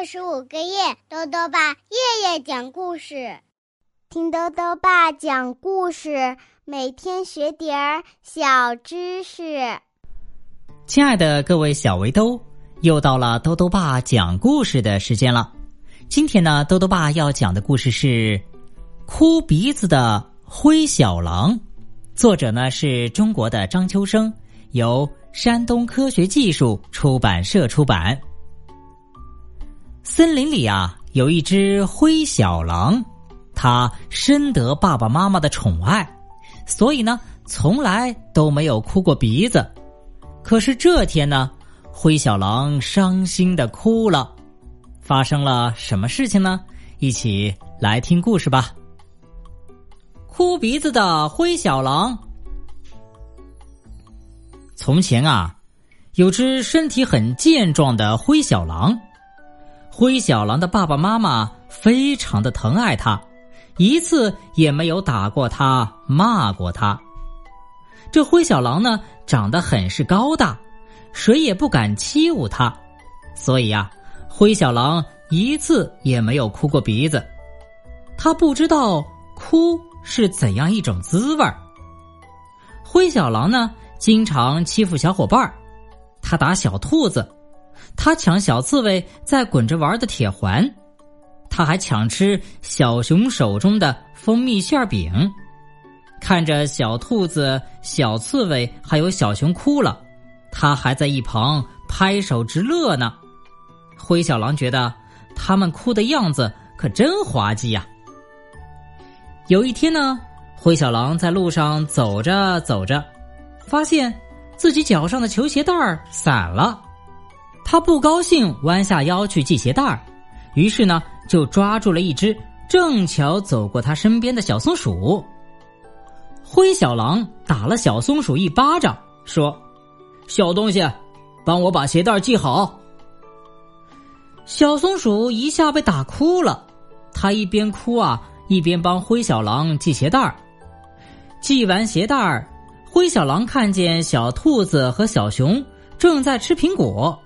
二十五个月，豆豆爸夜夜讲故事，听豆豆爸讲故事，每天学点儿小知识。亲爱的各位小围兜，又到了豆豆爸讲故事的时间了。今天呢，豆豆爸要讲的故事是《哭鼻子的灰小狼》，作者呢是中国的张秋生，由山东科学技术出版社出版。森林里啊，有一只灰小狼，它深得爸爸妈妈的宠爱，所以呢，从来都没有哭过鼻子。可是这天呢，灰小狼伤心的哭了。发生了什么事情呢？一起来听故事吧。哭鼻子的灰小狼。从前啊，有只身体很健壮的灰小狼。灰小狼的爸爸妈妈非常的疼爱他，一次也没有打过他、骂过他。这灰小狼呢，长得很是高大，谁也不敢欺侮他，所以呀，灰小狼一次也没有哭过鼻子。他不知道哭是怎样一种滋味儿。灰小狼呢，经常欺负小伙伴儿，他打小兔子。他抢小刺猬在滚着玩的铁环，他还抢吃小熊手中的蜂蜜馅饼。看着小兔子、小刺猬还有小熊哭了，他还在一旁拍手直乐呢。灰小狼觉得他们哭的样子可真滑稽呀。有一天呢，灰小狼在路上走着走着，发现自己脚上的球鞋带儿散了。他不高兴，弯下腰去系鞋带儿，于是呢，就抓住了一只正巧走过他身边的小松鼠。灰小狼打了小松鼠一巴掌，说：“小东西，帮我把鞋带系好。”小松鼠一下被打哭了，他一边哭啊，一边帮灰小狼系鞋带儿。系完鞋带儿，灰小狼看见小兔子和小熊正在吃苹果。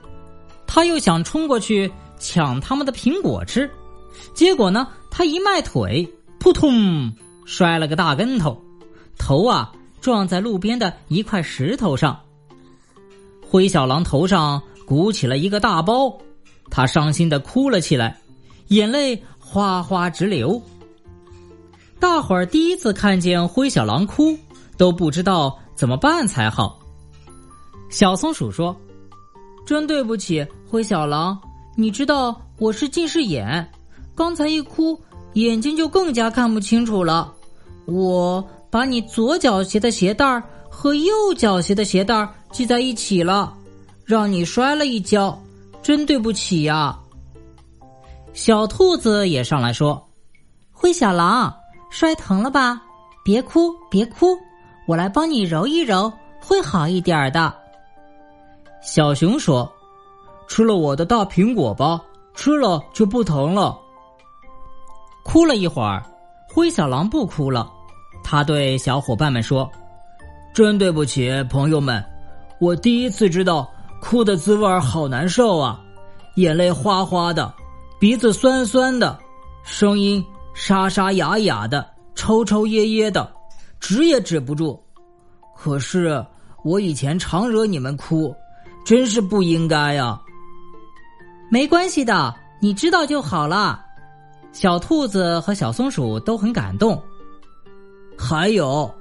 他又想冲过去抢他们的苹果吃，结果呢，他一迈腿，扑通，摔了个大跟头，头啊撞在路边的一块石头上。灰小狼头上鼓起了一个大包，他伤心的哭了起来，眼泪哗哗直流。大伙儿第一次看见灰小狼哭，都不知道怎么办才好。小松鼠说。真对不起，灰小狼，你知道我是近视眼，刚才一哭眼睛就更加看不清楚了。我把你左脚鞋的鞋带和右脚鞋的鞋带系在一起了，让你摔了一跤，真对不起呀。小兔子也上来说：“灰小狼，摔疼了吧？别哭，别哭，我来帮你揉一揉，会好一点的。”小熊说：“吃了我的大苹果吧，吃了就不疼了。”哭了一会儿，灰小狼不哭了。他对小伙伴们说：“真对不起，朋友们，我第一次知道哭的滋味好难受啊！眼泪哗哗的，鼻子酸酸的，声音沙沙哑哑的，抽抽噎噎的，止也止不住。可是我以前常惹你们哭。”真是不应该呀！没关系的，你知道就好了。小兔子和小松鼠都很感动。还有，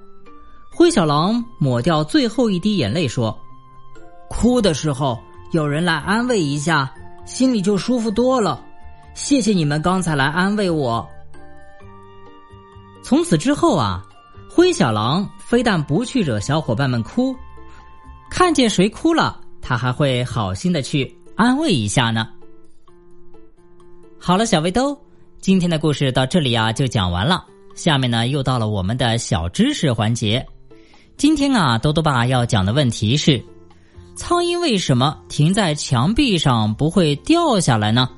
灰小狼抹掉最后一滴眼泪说：“哭的时候有人来安慰一下，心里就舒服多了。谢谢你们刚才来安慰我。”从此之后啊，灰小狼非但不去惹小伙伴们哭，看见谁哭了。他还会好心的去安慰一下呢。好了，小围兜，今天的故事到这里啊就讲完了。下面呢又到了我们的小知识环节。今天啊，多多爸要讲的问题是：苍蝇为什么停在墙壁上不会掉下来呢？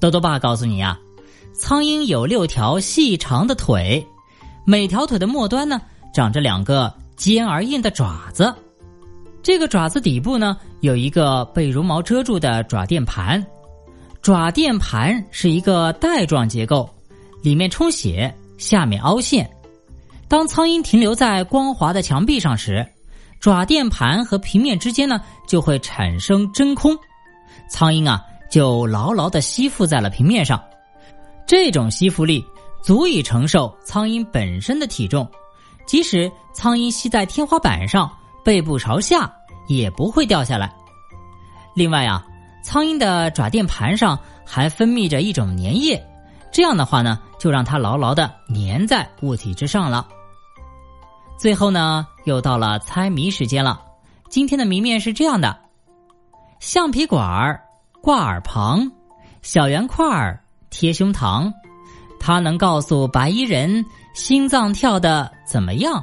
多多爸告诉你啊，苍蝇有六条细长的腿，每条腿的末端呢长着两个尖而硬的爪子。这个爪子底部呢，有一个被绒毛遮住的爪垫盘，爪垫盘是一个带状结构，里面充血，下面凹陷。当苍蝇停留在光滑的墙壁上时，爪垫盘和平面之间呢就会产生真空，苍蝇啊就牢牢的吸附在了平面上。这种吸附力足以承受苍蝇本身的体重，即使苍蝇吸在天花板上，背部朝下也不会掉下来。另外啊。苍蝇的爪垫盘上还分泌着一种粘液，这样的话呢，就让它牢牢的粘在物体之上了。最后呢，又到了猜谜时间了。今天的谜面是这样的：橡皮管儿挂耳旁，小圆块儿贴胸膛，它能告诉白衣人心脏跳的怎么样？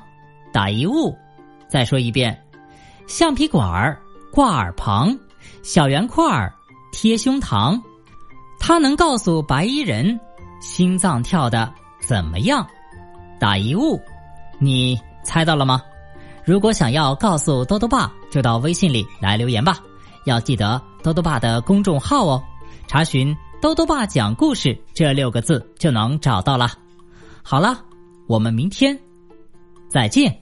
打一物。再说一遍：橡皮管儿挂耳旁。小圆块儿贴胸膛，它能告诉白衣人心脏跳的怎么样？打一物，你猜到了吗？如果想要告诉多多爸，就到微信里来留言吧。要记得多多爸的公众号哦，查询“多多爸讲故事”这六个字就能找到了。好了，我们明天再见。